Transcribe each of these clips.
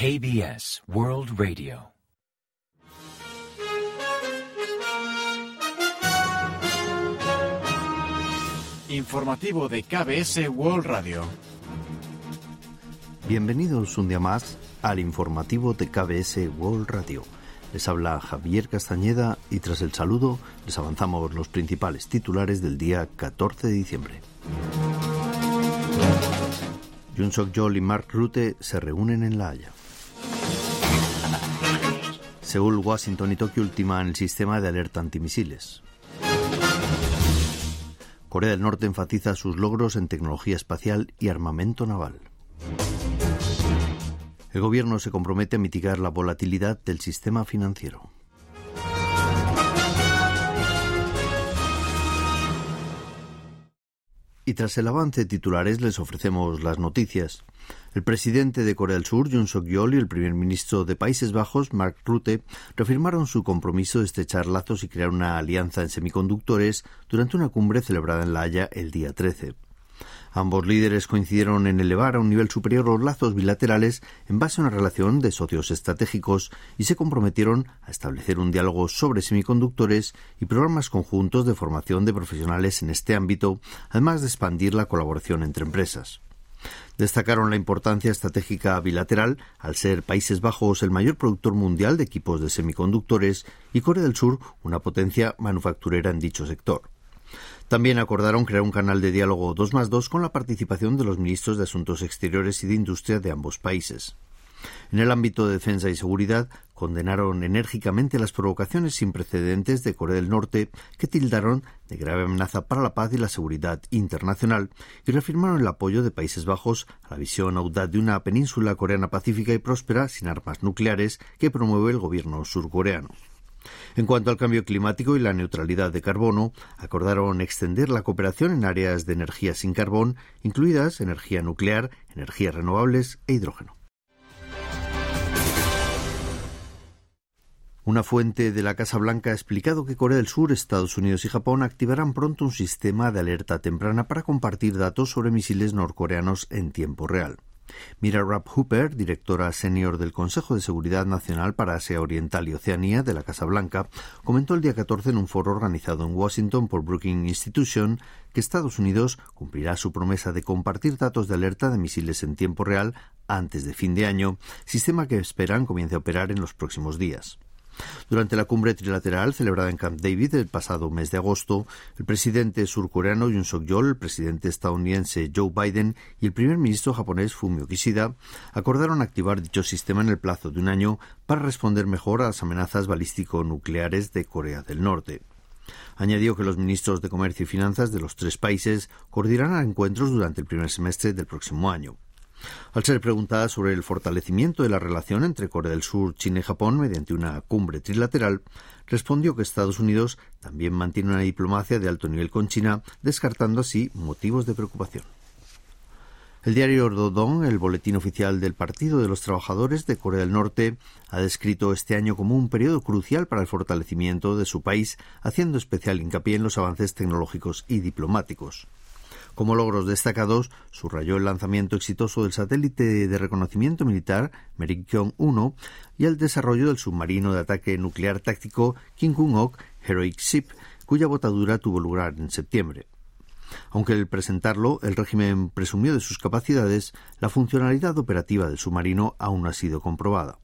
KBS World Radio. Informativo de KBS World Radio. Bienvenidos un día más al informativo de KBS World Radio. Les habla Javier Castañeda y tras el saludo les avanzamos los principales titulares del día 14 de diciembre. Jun Suk Yeol y Mark Rutte se reúnen en La Haya. Seúl, Washington y Tokio ultiman el sistema de alerta antimisiles. Corea del Norte enfatiza sus logros en tecnología espacial y armamento naval. El gobierno se compromete a mitigar la volatilidad del sistema financiero. Y tras el avance de titulares les ofrecemos las noticias. El presidente de Corea del Sur, Yoon Suk-yeol, y el primer ministro de Países Bajos, Mark Rutte, reafirmaron su compromiso de estrechar lazos y crear una alianza en semiconductores durante una cumbre celebrada en La Haya el día 13. Ambos líderes coincidieron en elevar a un nivel superior los lazos bilaterales en base a una relación de socios estratégicos y se comprometieron a establecer un diálogo sobre semiconductores y programas conjuntos de formación de profesionales en este ámbito, además de expandir la colaboración entre empresas. Destacaron la importancia estratégica bilateral al ser Países Bajos el mayor productor mundial de equipos de semiconductores y Corea del Sur una potencia manufacturera en dicho sector. También acordaron crear un canal de diálogo 2 más 2 con la participación de los ministros de Asuntos Exteriores y de Industria de ambos países. En el ámbito de defensa y seguridad, condenaron enérgicamente las provocaciones sin precedentes de Corea del Norte, que tildaron de grave amenaza para la paz y la seguridad internacional, y reafirmaron el apoyo de Países Bajos a la visión audaz de una península coreana pacífica y próspera sin armas nucleares que promueve el gobierno surcoreano. En cuanto al cambio climático y la neutralidad de carbono, acordaron extender la cooperación en áreas de energía sin carbón, incluidas energía nuclear, energías renovables e hidrógeno. Una fuente de la Casa Blanca ha explicado que Corea del Sur, Estados Unidos y Japón activarán pronto un sistema de alerta temprana para compartir datos sobre misiles norcoreanos en tiempo real. Mira Rapp Hooper, directora senior del Consejo de Seguridad Nacional para Asia Oriental y Oceanía de la Casa Blanca, comentó el día 14 en un foro organizado en Washington por Brookings Institution que Estados Unidos cumplirá su promesa de compartir datos de alerta de misiles en tiempo real antes de fin de año, sistema que esperan comience a operar en los próximos días. Durante la cumbre trilateral celebrada en Camp David el pasado mes de agosto, el presidente surcoreano Yoon Suk-yeol, el presidente estadounidense Joe Biden y el primer ministro japonés Fumio Kishida acordaron activar dicho sistema en el plazo de un año para responder mejor a las amenazas balístico-nucleares de Corea del Norte. Añadió que los ministros de Comercio y Finanzas de los tres países coordinarán encuentros durante el primer semestre del próximo año. Al ser preguntada sobre el fortalecimiento de la relación entre Corea del Sur, China y Japón mediante una cumbre trilateral, respondió que Estados Unidos también mantiene una diplomacia de alto nivel con China, descartando así motivos de preocupación. El diario Dodong, el boletín oficial del Partido de los Trabajadores de Corea del Norte, ha descrito este año como un periodo crucial para el fortalecimiento de su país, haciendo especial hincapié en los avances tecnológicos y diplomáticos. Como logros destacados, subrayó el lanzamiento exitoso del satélite de reconocimiento militar Merikyon-1 y el desarrollo del submarino de ataque nuclear táctico Kim Kung-ok Heroic Ship, cuya botadura tuvo lugar en septiembre. Aunque al presentarlo el régimen presumió de sus capacidades, la funcionalidad operativa del submarino aún no ha sido comprobada.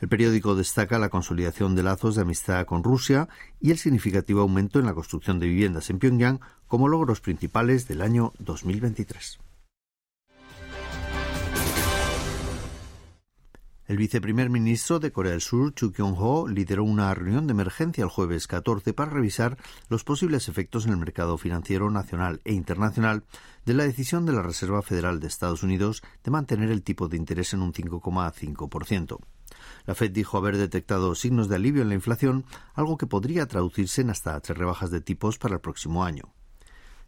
El periódico destaca la consolidación de lazos de amistad con Rusia y el significativo aumento en la construcción de viviendas en Pyongyang como logros principales del año 2023. El viceprimer ministro de Corea del Sur, Chu Kyung-ho, lideró una reunión de emergencia el jueves 14 para revisar los posibles efectos en el mercado financiero nacional e internacional de la decisión de la Reserva Federal de Estados Unidos de mantener el tipo de interés en un 5,5%. La Fed dijo haber detectado signos de alivio en la inflación, algo que podría traducirse en hasta tres rebajas de tipos para el próximo año.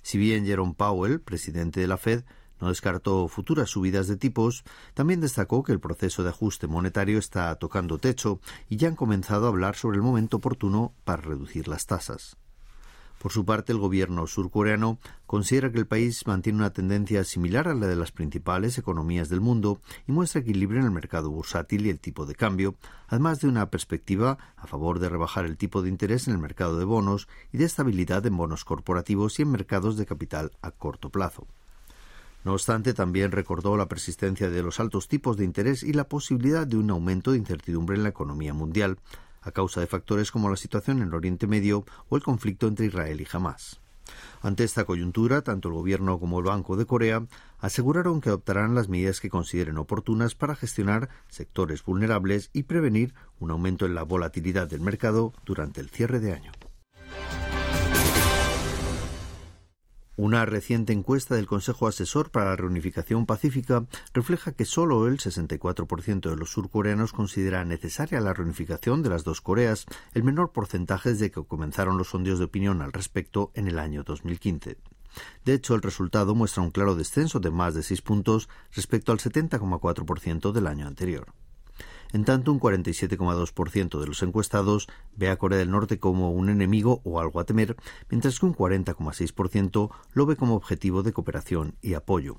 Si bien Jerome Powell, presidente de la Fed, no descartó futuras subidas de tipos, también destacó que el proceso de ajuste monetario está tocando techo y ya han comenzado a hablar sobre el momento oportuno para reducir las tasas. Por su parte, el gobierno surcoreano considera que el país mantiene una tendencia similar a la de las principales economías del mundo y muestra equilibrio en el mercado bursátil y el tipo de cambio, además de una perspectiva a favor de rebajar el tipo de interés en el mercado de bonos y de estabilidad en bonos corporativos y en mercados de capital a corto plazo. No obstante, también recordó la persistencia de los altos tipos de interés y la posibilidad de un aumento de incertidumbre en la economía mundial, a causa de factores como la situación en el Oriente Medio o el conflicto entre Israel y Hamas. Ante esta coyuntura, tanto el Gobierno como el Banco de Corea aseguraron que adoptarán las medidas que consideren oportunas para gestionar sectores vulnerables y prevenir un aumento en la volatilidad del mercado durante el cierre de año. Una reciente encuesta del Consejo Asesor para la Reunificación Pacífica refleja que solo el 64% de los surcoreanos considera necesaria la reunificación de las dos Coreas, el menor porcentaje desde que comenzaron los sondeos de opinión al respecto en el año 2015. De hecho, el resultado muestra un claro descenso de más de seis puntos respecto al 70,4% del año anterior. En tanto, un 47,2% de los encuestados ve a Corea del Norte como un enemigo o algo a temer, mientras que un 40,6% lo ve como objetivo de cooperación y apoyo.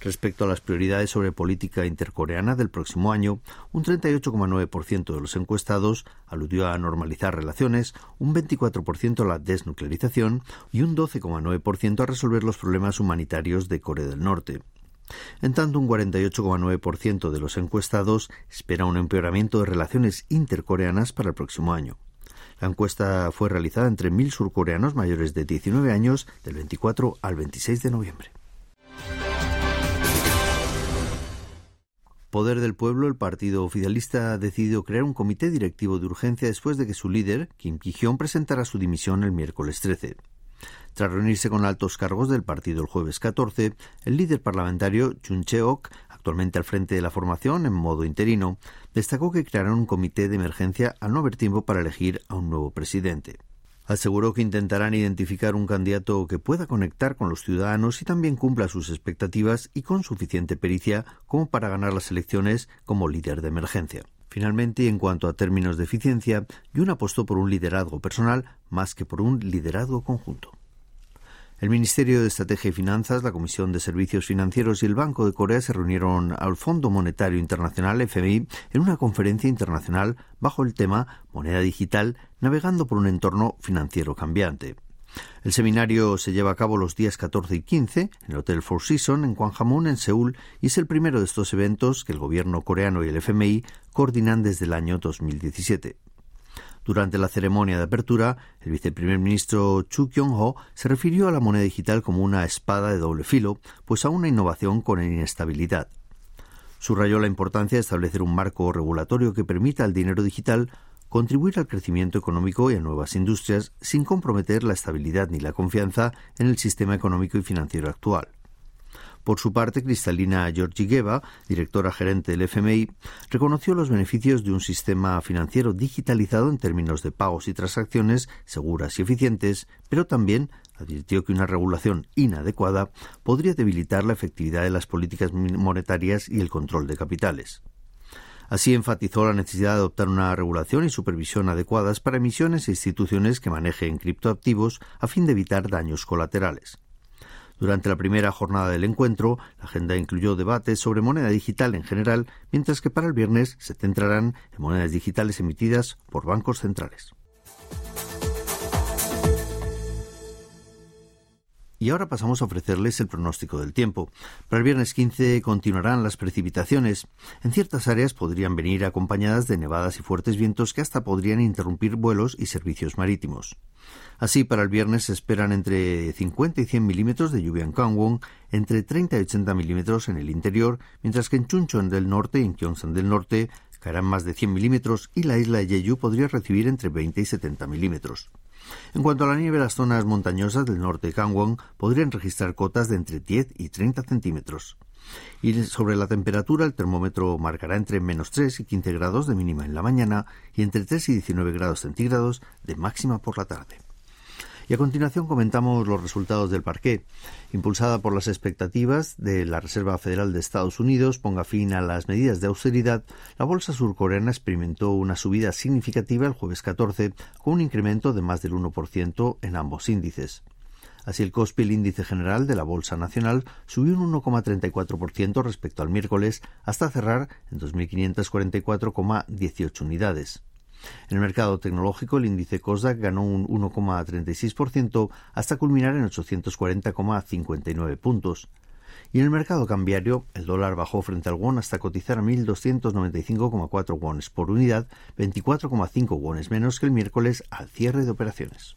Respecto a las prioridades sobre política intercoreana del próximo año, un 38,9% de los encuestados aludió a normalizar relaciones, un 24% a la desnuclearización y un 12,9% a resolver los problemas humanitarios de Corea del Norte. En tanto, un 48,9% de los encuestados espera un empeoramiento de relaciones intercoreanas para el próximo año. La encuesta fue realizada entre mil surcoreanos mayores de 19 años del 24 al 26 de noviembre. Poder del Pueblo, el partido oficialista ha decidido crear un comité directivo de urgencia después de que su líder, Kim Ki-hyun, presentara su dimisión el miércoles 13. Tras reunirse con altos cargos del partido el jueves 14, el líder parlamentario Chun Cheok, actualmente al frente de la formación en modo interino, destacó que crearán un comité de emergencia al no haber tiempo para elegir a un nuevo presidente. Aseguró que intentarán identificar un candidato que pueda conectar con los ciudadanos y también cumpla sus expectativas y con suficiente pericia como para ganar las elecciones como líder de emergencia. Finalmente, en cuanto a términos de eficiencia, Yun apostó por un liderazgo personal más que por un liderazgo conjunto. El Ministerio de Estrategia y Finanzas, la Comisión de Servicios Financieros y el Banco de Corea se reunieron al Fondo Monetario Internacional FMI en una conferencia internacional bajo el tema Moneda Digital, navegando por un entorno financiero cambiante. El seminario se lleva a cabo los días 14 y 15 en el Hotel Four Seasons en Gwanghwamun, en Seúl, y es el primero de estos eventos que el gobierno coreano y el FMI coordinan desde el año 2017. Durante la ceremonia de apertura, el viceprimer ministro Chu Kyung-ho se refirió a la moneda digital como una espada de doble filo, pues a una innovación con inestabilidad. Subrayó la importancia de establecer un marco regulatorio que permita al dinero digital contribuir al crecimiento económico y a nuevas industrias sin comprometer la estabilidad ni la confianza en el sistema económico y financiero actual. Por su parte, Cristalina Georgieva, directora gerente del FMI, reconoció los beneficios de un sistema financiero digitalizado en términos de pagos y transacciones seguras y eficientes, pero también advirtió que una regulación inadecuada podría debilitar la efectividad de las políticas monetarias y el control de capitales. Así enfatizó la necesidad de adoptar una regulación y supervisión adecuadas para emisiones e instituciones que manejen criptoactivos a fin de evitar daños colaterales. Durante la primera jornada del encuentro, la agenda incluyó debates sobre moneda digital en general, mientras que para el viernes se centrarán en monedas digitales emitidas por bancos centrales. Y ahora pasamos a ofrecerles el pronóstico del tiempo. Para el viernes 15 continuarán las precipitaciones. En ciertas áreas podrían venir acompañadas de nevadas y fuertes vientos que hasta podrían interrumpir vuelos y servicios marítimos. Así, para el viernes se esperan entre 50 y 100 milímetros de lluvia en Gangwon, entre 30 y 80 milímetros en el interior, mientras que en Chuncheon del norte y en Gyeongsang del norte caerán más de 100 milímetros y la isla de Jeju podría recibir entre 20 y 70 milímetros. En cuanto a la nieve, las zonas montañosas del norte de Gangwon podrían registrar cotas de entre 10 y 30 centímetros. Y sobre la temperatura, el termómetro marcará entre menos 3 y 15 grados de mínima en la mañana y entre 3 y 19 grados centígrados de máxima por la tarde. Y a continuación comentamos los resultados del parqué. Impulsada por las expectativas de la Reserva Federal de Estados Unidos ponga fin a las medidas de austeridad, la bolsa surcoreana experimentó una subida significativa el jueves 14, con un incremento de más del 1% en ambos índices. Así, el COSPI, el índice general de la Bolsa Nacional, subió un 1,34% respecto al miércoles hasta cerrar en 2.544,18 unidades. En el mercado tecnológico, el índice COSDAQ ganó un 1,36% hasta culminar en 840,59 puntos. Y en el mercado cambiario, el dólar bajó frente al won hasta cotizar a 1.295,4 wones por unidad, 24,5 wones menos que el miércoles al cierre de operaciones.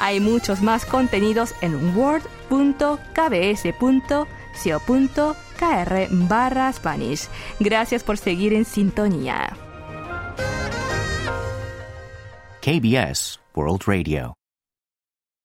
Hay muchos más contenidos en word.kbs.co.kr barra Spanish. Gracias por seguir en sintonía. KBS World Radio.